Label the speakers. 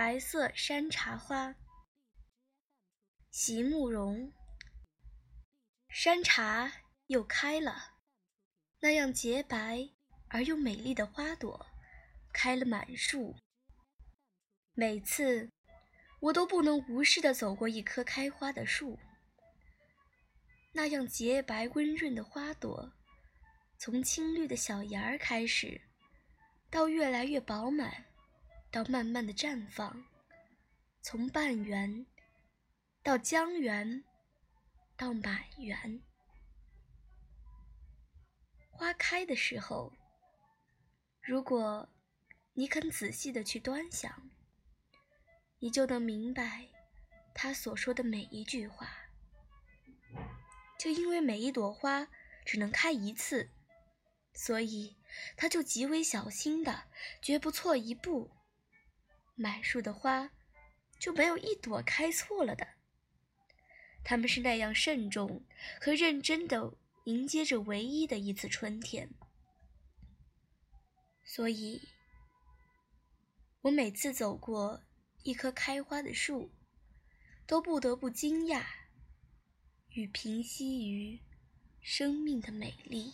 Speaker 1: 白色山茶花，席慕容。山茶又开了，那样洁白而又美丽的花朵开了满树。每次我都不能无视地走过一棵开花的树，那样洁白温润的花朵，从青绿的小芽儿开始，到越来越饱满，到慢慢的绽放，从半圆到江圆。到满园，花开的时候，如果你肯仔细的去端详，你就能明白他所说的每一句话。就因为每一朵花只能开一次，所以他就极为小心的，绝不错一步。满树的花就没有一朵开错了的。他们是那样慎重和认真的迎接着唯一的一次春天，所以，我每次走过一棵开花的树，都不得不惊讶与平息于生命的美丽。